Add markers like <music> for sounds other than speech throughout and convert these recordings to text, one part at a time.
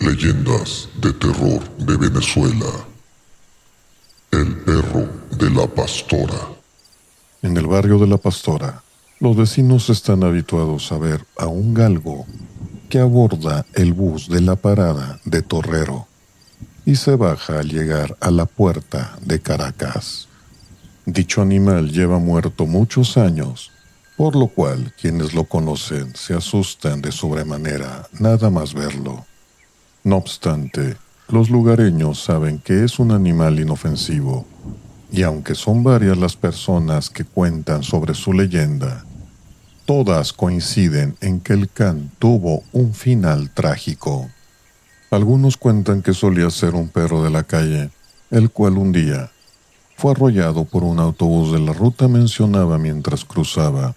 Leyendas de terror de Venezuela. El perro de la pastora. En el barrio de la pastora, los vecinos están habituados a ver a un galgo que aborda el bus de la parada de Torrero y se baja al llegar a la puerta de Caracas. Dicho animal lleva muerto muchos años, por lo cual quienes lo conocen se asustan de sobremanera nada más verlo. No obstante, los lugareños saben que es un animal inofensivo, y aunque son varias las personas que cuentan sobre su leyenda, todas coinciden en que el can tuvo un final trágico. Algunos cuentan que solía ser un perro de la calle, el cual un día fue arrollado por un autobús de la ruta mencionada mientras cruzaba.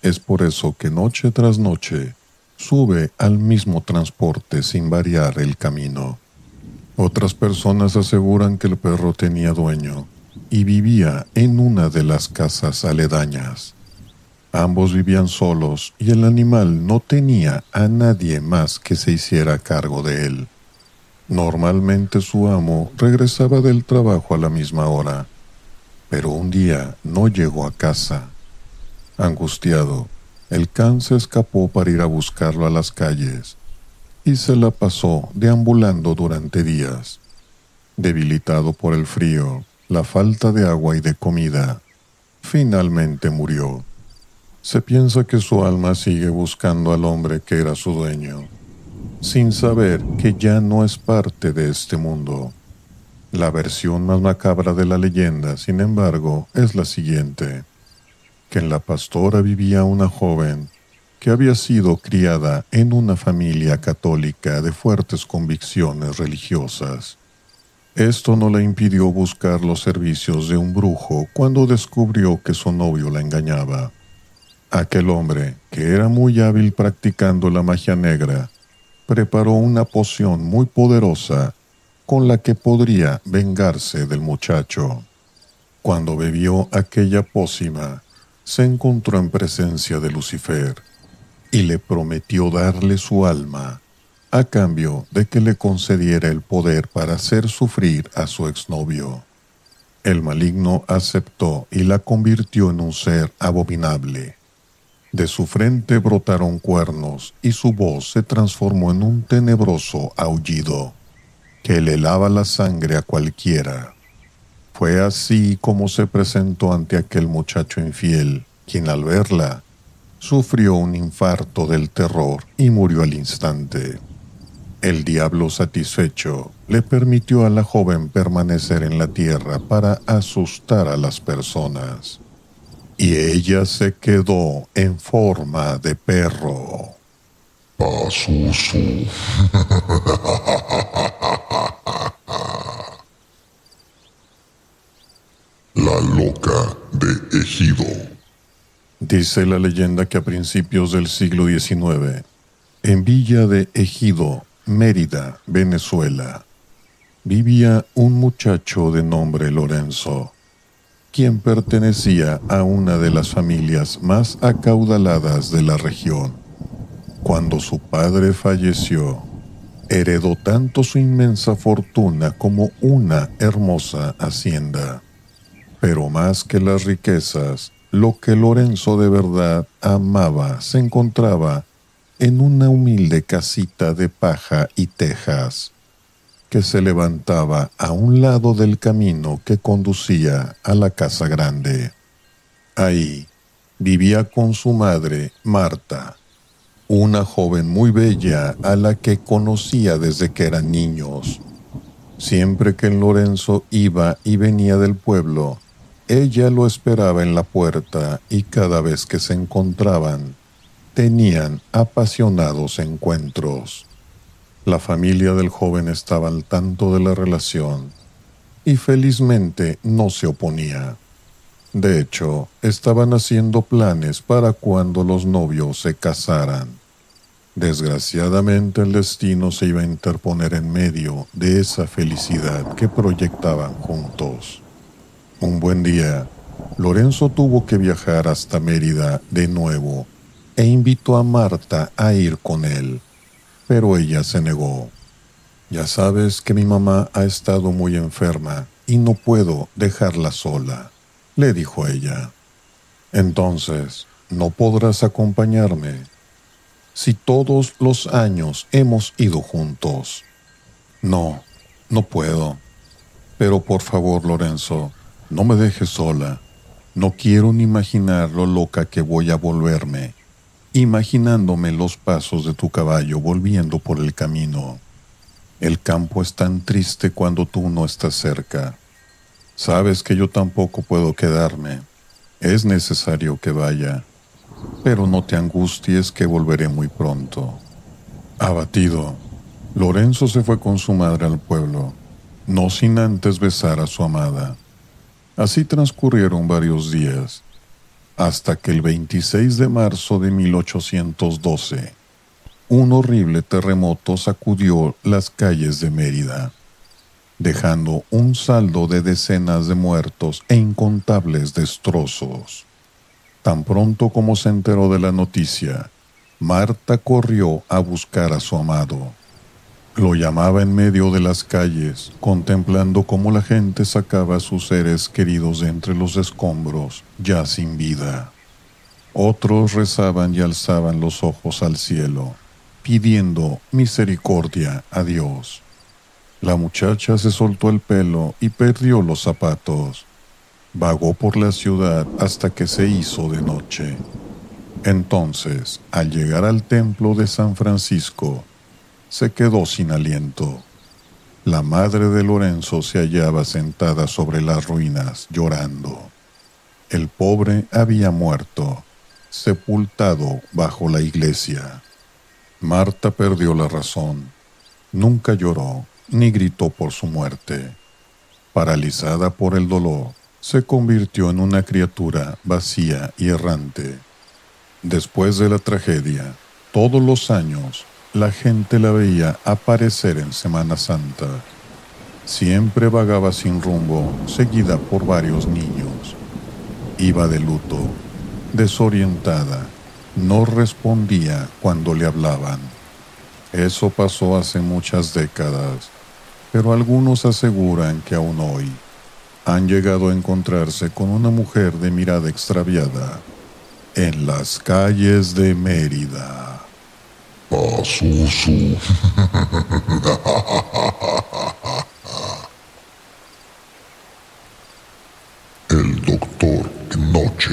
Es por eso que noche tras noche sube al mismo transporte sin variar el camino. Otras personas aseguran que el perro tenía dueño y vivía en una de las casas aledañas. Ambos vivían solos y el animal no tenía a nadie más que se hiciera cargo de él. Normalmente su amo regresaba del trabajo a la misma hora, pero un día no llegó a casa. Angustiado, el can se escapó para ir a buscarlo a las calles y se la pasó deambulando durante días. Debilitado por el frío, la falta de agua y de comida, finalmente murió. Se piensa que su alma sigue buscando al hombre que era su dueño, sin saber que ya no es parte de este mundo. La versión más macabra de la leyenda, sin embargo, es la siguiente que en la pastora vivía una joven que había sido criada en una familia católica de fuertes convicciones religiosas. Esto no le impidió buscar los servicios de un brujo cuando descubrió que su novio la engañaba. Aquel hombre, que era muy hábil practicando la magia negra, preparó una poción muy poderosa con la que podría vengarse del muchacho. Cuando bebió aquella pócima, se encontró en presencia de Lucifer y le prometió darle su alma a cambio de que le concediera el poder para hacer sufrir a su exnovio. El maligno aceptó y la convirtió en un ser abominable. De su frente brotaron cuernos y su voz se transformó en un tenebroso aullido que le lava la sangre a cualquiera. Fue así como se presentó ante aquel muchacho infiel, quien al verla sufrió un infarto del terror y murió al instante. El diablo satisfecho le permitió a la joven permanecer en la tierra para asustar a las personas. Y ella se quedó en forma de perro. Pasusu. <laughs> La loca de Ejido. Dice la leyenda que a principios del siglo XIX, en Villa de Ejido, Mérida, Venezuela, vivía un muchacho de nombre Lorenzo, quien pertenecía a una de las familias más acaudaladas de la región. Cuando su padre falleció, heredó tanto su inmensa fortuna como una hermosa hacienda. Pero más que las riquezas, lo que Lorenzo de verdad amaba se encontraba en una humilde casita de paja y tejas que se levantaba a un lado del camino que conducía a la casa grande. Ahí vivía con su madre, Marta, una joven muy bella a la que conocía desde que eran niños. Siempre que Lorenzo iba y venía del pueblo, ella lo esperaba en la puerta y cada vez que se encontraban, tenían apasionados encuentros. La familia del joven estaba al tanto de la relación y felizmente no se oponía. De hecho, estaban haciendo planes para cuando los novios se casaran. Desgraciadamente el destino se iba a interponer en medio de esa felicidad que proyectaban juntos. Un buen día, Lorenzo tuvo que viajar hasta Mérida de nuevo e invitó a Marta a ir con él, pero ella se negó. Ya sabes que mi mamá ha estado muy enferma y no puedo dejarla sola, le dijo ella. Entonces, no podrás acompañarme. Si todos los años hemos ido juntos. No, no puedo. Pero por favor, Lorenzo, no me dejes sola. No quiero ni imaginar lo loca que voy a volverme, imaginándome los pasos de tu caballo volviendo por el camino. El campo es tan triste cuando tú no estás cerca. Sabes que yo tampoco puedo quedarme. Es necesario que vaya. Pero no te angusties que volveré muy pronto. Abatido, Lorenzo se fue con su madre al pueblo, no sin antes besar a su amada. Así transcurrieron varios días, hasta que el 26 de marzo de 1812, un horrible terremoto sacudió las calles de Mérida, dejando un saldo de decenas de muertos e incontables destrozos. Tan pronto como se enteró de la noticia, Marta corrió a buscar a su amado. Lo llamaba en medio de las calles, contemplando cómo la gente sacaba a sus seres queridos de entre los escombros, ya sin vida. Otros rezaban y alzaban los ojos al cielo, pidiendo misericordia a Dios. La muchacha se soltó el pelo y perdió los zapatos. Vagó por la ciudad hasta que se hizo de noche. Entonces, al llegar al templo de San Francisco, se quedó sin aliento. La madre de Lorenzo se hallaba sentada sobre las ruinas, llorando. El pobre había muerto, sepultado bajo la iglesia. Marta perdió la razón. Nunca lloró ni gritó por su muerte. Paralizada por el dolor, se convirtió en una criatura vacía y errante. Después de la tragedia, todos los años la gente la veía aparecer en Semana Santa. Siempre vagaba sin rumbo, seguida por varios niños. Iba de luto, desorientada, no respondía cuando le hablaban. Eso pasó hace muchas décadas, pero algunos aseguran que aún hoy han llegado a encontrarse con una mujer de mirada extraviada en las calles de Mérida. Pasusu. El doctor Noche.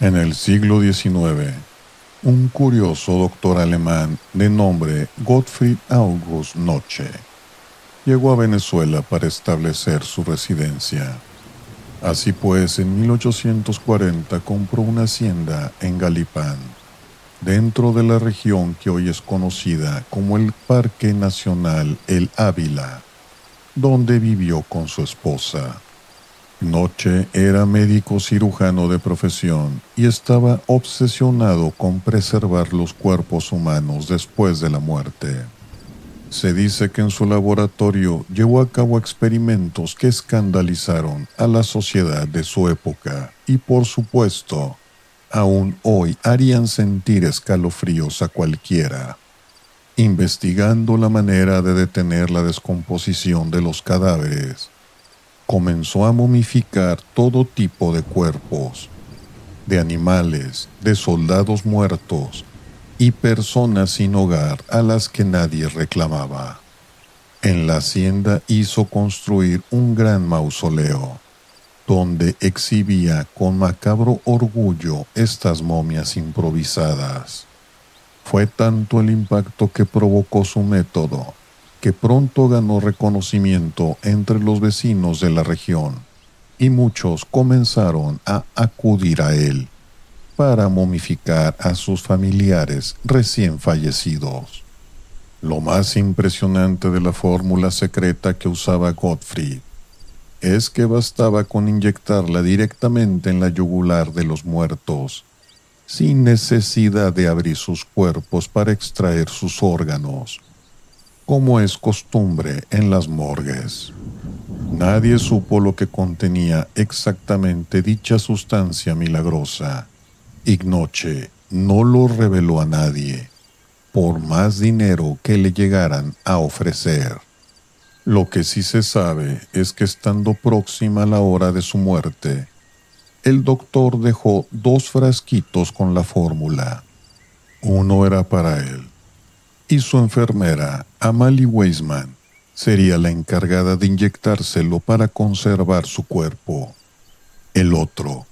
En el siglo XIX, un curioso doctor alemán de nombre Gottfried August Noche llegó a Venezuela para establecer su residencia. Así pues, en 1840 compró una hacienda en Galipán dentro de la región que hoy es conocida como el Parque Nacional El Ávila, donde vivió con su esposa. Noche era médico cirujano de profesión y estaba obsesionado con preservar los cuerpos humanos después de la muerte. Se dice que en su laboratorio llevó a cabo experimentos que escandalizaron a la sociedad de su época y por supuesto aún hoy harían sentir escalofríos a cualquiera. Investigando la manera de detener la descomposición de los cadáveres, comenzó a momificar todo tipo de cuerpos, de animales, de soldados muertos y personas sin hogar a las que nadie reclamaba. En la hacienda hizo construir un gran mausoleo donde exhibía con macabro orgullo estas momias improvisadas. Fue tanto el impacto que provocó su método, que pronto ganó reconocimiento entre los vecinos de la región, y muchos comenzaron a acudir a él para momificar a sus familiares recién fallecidos. Lo más impresionante de la fórmula secreta que usaba Gottfried es que bastaba con inyectarla directamente en la yugular de los muertos, sin necesidad de abrir sus cuerpos para extraer sus órganos, como es costumbre en las morgues. Nadie supo lo que contenía exactamente dicha sustancia milagrosa. Ignoche no lo reveló a nadie, por más dinero que le llegaran a ofrecer. Lo que sí se sabe es que estando próxima la hora de su muerte, el doctor dejó dos frasquitos con la fórmula. Uno era para él, y su enfermera, Amalie Weisman, sería la encargada de inyectárselo para conservar su cuerpo. El otro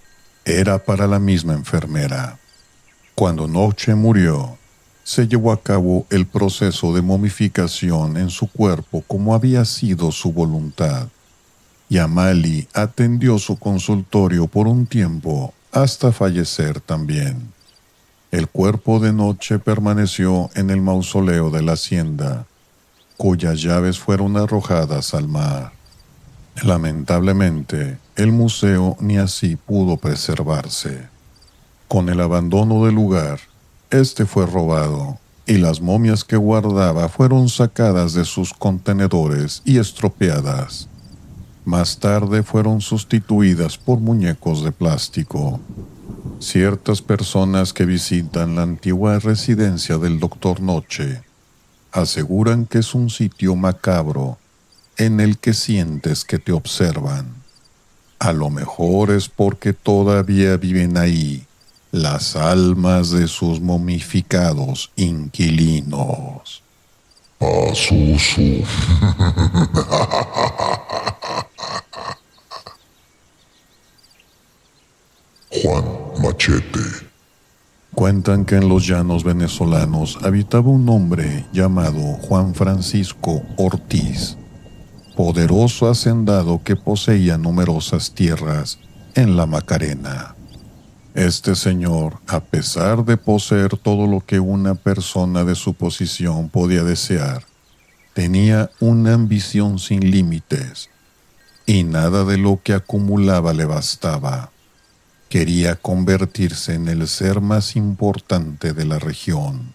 era para la misma enfermera. Cuando Noche murió, se llevó a cabo el proceso de momificación en su cuerpo como había sido su voluntad, y Amali atendió su consultorio por un tiempo hasta fallecer también. El cuerpo de Noche permaneció en el mausoleo de la hacienda, cuyas llaves fueron arrojadas al mar. Lamentablemente, el museo ni así pudo preservarse. Con el abandono del lugar, este fue robado y las momias que guardaba fueron sacadas de sus contenedores y estropeadas. Más tarde fueron sustituidas por muñecos de plástico. Ciertas personas que visitan la antigua residencia del Doctor Noche aseguran que es un sitio macabro en el que sientes que te observan. A lo mejor es porque todavía viven ahí las almas de sus momificados inquilinos. Asusu. <laughs> Juan Machete. Cuentan que en los llanos venezolanos habitaba un hombre llamado Juan Francisco Ortiz, poderoso hacendado que poseía numerosas tierras en la Macarena. Este señor, a pesar de poseer todo lo que una persona de su posición podía desear, tenía una ambición sin límites y nada de lo que acumulaba le bastaba. Quería convertirse en el ser más importante de la región.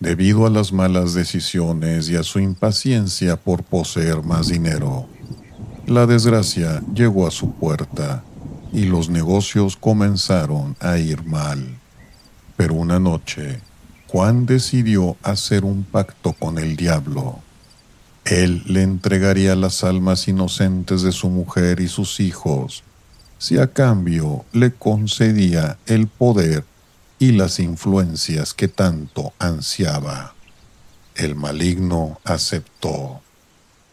Debido a las malas decisiones y a su impaciencia por poseer más dinero, la desgracia llegó a su puerta y los negocios comenzaron a ir mal. Pero una noche, Juan decidió hacer un pacto con el diablo. Él le entregaría las almas inocentes de su mujer y sus hijos, si a cambio le concedía el poder y las influencias que tanto ansiaba. El maligno aceptó.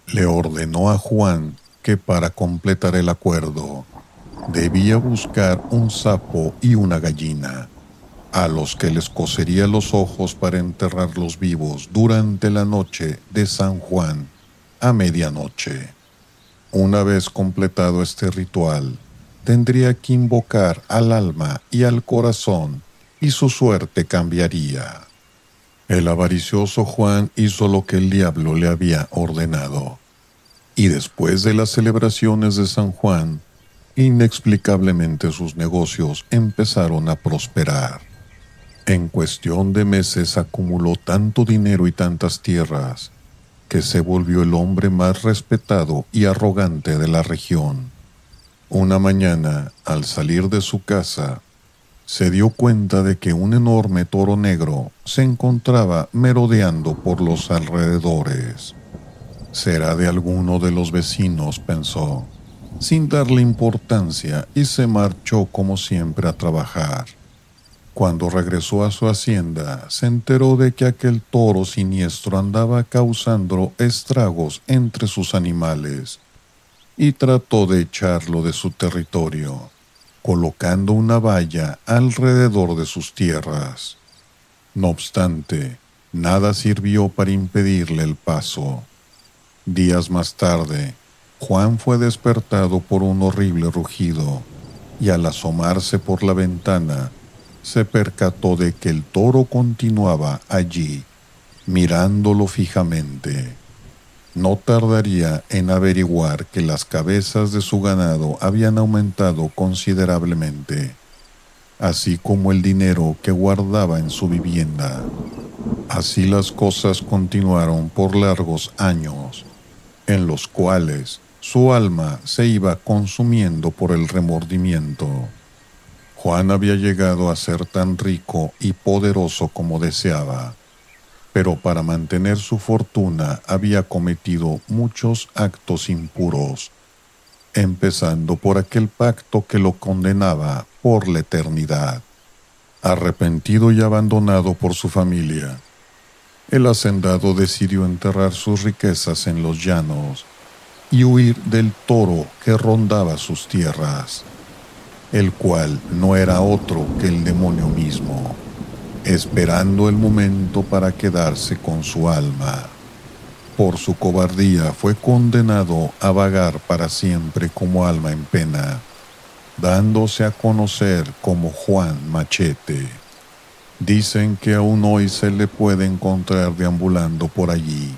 Le ordenó a Juan que para completar el acuerdo debía buscar un sapo y una gallina, a los que les cosería los ojos para enterrarlos vivos durante la noche de San Juan a medianoche. Una vez completado este ritual, tendría que invocar al alma y al corazón y su suerte cambiaría. El avaricioso Juan hizo lo que el diablo le había ordenado. Y después de las celebraciones de San Juan, Inexplicablemente sus negocios empezaron a prosperar. En cuestión de meses acumuló tanto dinero y tantas tierras que se volvió el hombre más respetado y arrogante de la región. Una mañana, al salir de su casa, se dio cuenta de que un enorme toro negro se encontraba merodeando por los alrededores. Será de alguno de los vecinos, pensó sin darle importancia y se marchó como siempre a trabajar. Cuando regresó a su hacienda, se enteró de que aquel toro siniestro andaba causando estragos entre sus animales y trató de echarlo de su territorio, colocando una valla alrededor de sus tierras. No obstante, nada sirvió para impedirle el paso. Días más tarde, Juan fue despertado por un horrible rugido y al asomarse por la ventana se percató de que el toro continuaba allí, mirándolo fijamente. No tardaría en averiguar que las cabezas de su ganado habían aumentado considerablemente, así como el dinero que guardaba en su vivienda. Así las cosas continuaron por largos años, en los cuales su alma se iba consumiendo por el remordimiento. Juan había llegado a ser tan rico y poderoso como deseaba, pero para mantener su fortuna había cometido muchos actos impuros, empezando por aquel pacto que lo condenaba por la eternidad. Arrepentido y abandonado por su familia, el hacendado decidió enterrar sus riquezas en los llanos y huir del toro que rondaba sus tierras, el cual no era otro que el demonio mismo, esperando el momento para quedarse con su alma. Por su cobardía fue condenado a vagar para siempre como alma en pena, dándose a conocer como Juan Machete. Dicen que aún hoy se le puede encontrar deambulando por allí,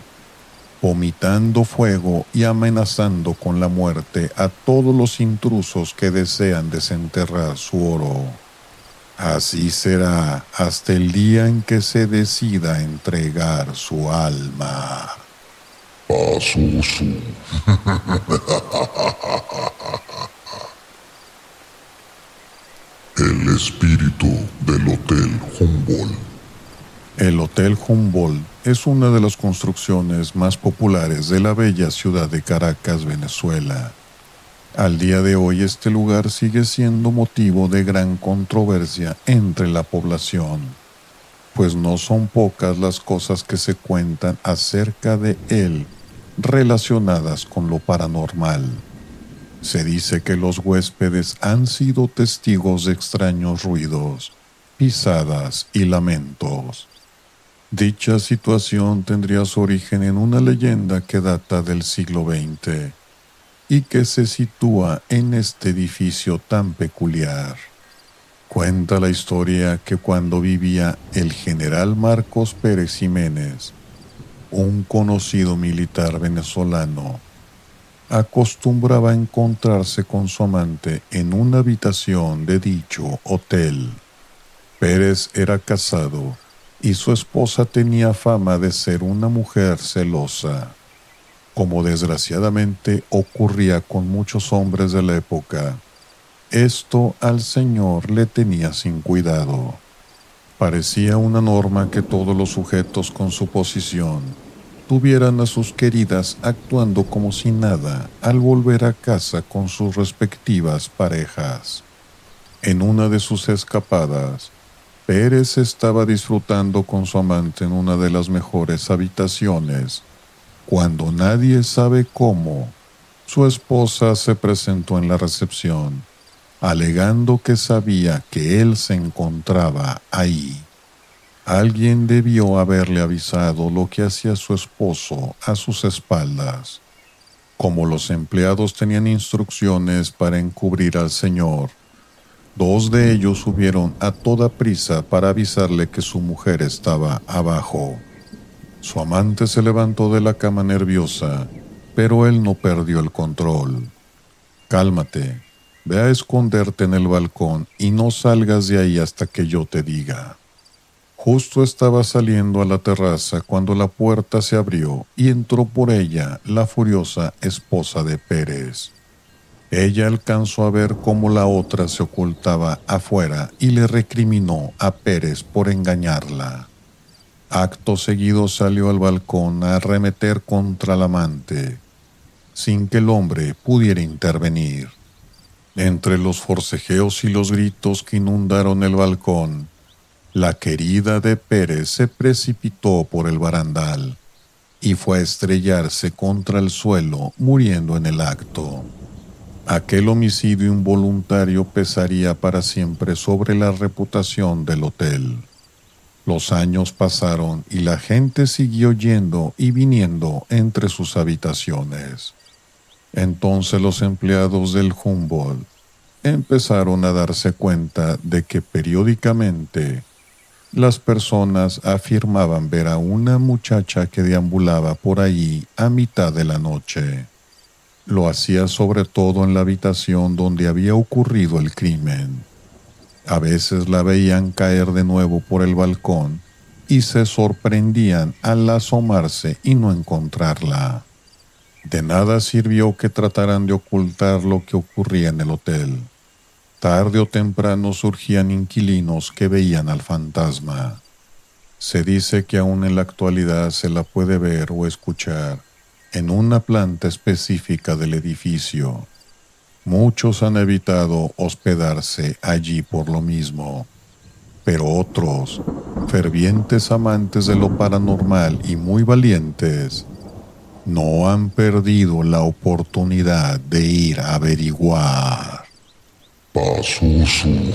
vomitando fuego y amenazando con la muerte a todos los intrusos que desean desenterrar su oro. Así será hasta el día en que se decida entregar su alma. <laughs> El espíritu del Hotel Humboldt. El Hotel Humboldt es una de las construcciones más populares de la bella ciudad de Caracas, Venezuela. Al día de hoy este lugar sigue siendo motivo de gran controversia entre la población, pues no son pocas las cosas que se cuentan acerca de él relacionadas con lo paranormal. Se dice que los huéspedes han sido testigos de extraños ruidos, pisadas y lamentos. Dicha situación tendría su origen en una leyenda que data del siglo XX y que se sitúa en este edificio tan peculiar. Cuenta la historia que cuando vivía el general Marcos Pérez Jiménez, un conocido militar venezolano, acostumbraba a encontrarse con su amante en una habitación de dicho hotel. Pérez era casado y su esposa tenía fama de ser una mujer celosa, como desgraciadamente ocurría con muchos hombres de la época. Esto al Señor le tenía sin cuidado. Parecía una norma que todos los sujetos con su posición tuvieran a sus queridas actuando como si nada al volver a casa con sus respectivas parejas. En una de sus escapadas, Pérez estaba disfrutando con su amante en una de las mejores habitaciones, cuando nadie sabe cómo, su esposa se presentó en la recepción, alegando que sabía que él se encontraba ahí. Alguien debió haberle avisado lo que hacía su esposo a sus espaldas. Como los empleados tenían instrucciones para encubrir al señor, dos de ellos subieron a toda prisa para avisarle que su mujer estaba abajo. Su amante se levantó de la cama nerviosa, pero él no perdió el control. Cálmate, ve a esconderte en el balcón y no salgas de ahí hasta que yo te diga. Justo estaba saliendo a la terraza cuando la puerta se abrió y entró por ella la furiosa esposa de Pérez. Ella alcanzó a ver cómo la otra se ocultaba afuera y le recriminó a Pérez por engañarla. Acto seguido salió al balcón a arremeter contra el amante, sin que el hombre pudiera intervenir. Entre los forcejeos y los gritos que inundaron el balcón, la querida de Pérez se precipitó por el barandal y fue a estrellarse contra el suelo, muriendo en el acto. Aquel homicidio involuntario pesaría para siempre sobre la reputación del hotel. Los años pasaron y la gente siguió yendo y viniendo entre sus habitaciones. Entonces los empleados del Humboldt empezaron a darse cuenta de que periódicamente las personas afirmaban ver a una muchacha que deambulaba por allí a mitad de la noche. Lo hacía sobre todo en la habitación donde había ocurrido el crimen. A veces la veían caer de nuevo por el balcón y se sorprendían al asomarse y no encontrarla. De nada sirvió que trataran de ocultar lo que ocurría en el hotel. Tarde o temprano surgían inquilinos que veían al fantasma. Se dice que aún en la actualidad se la puede ver o escuchar en una planta específica del edificio. Muchos han evitado hospedarse allí por lo mismo, pero otros, fervientes amantes de lo paranormal y muy valientes, no han perdido la oportunidad de ir a averiguar. Pasusu. <laughs>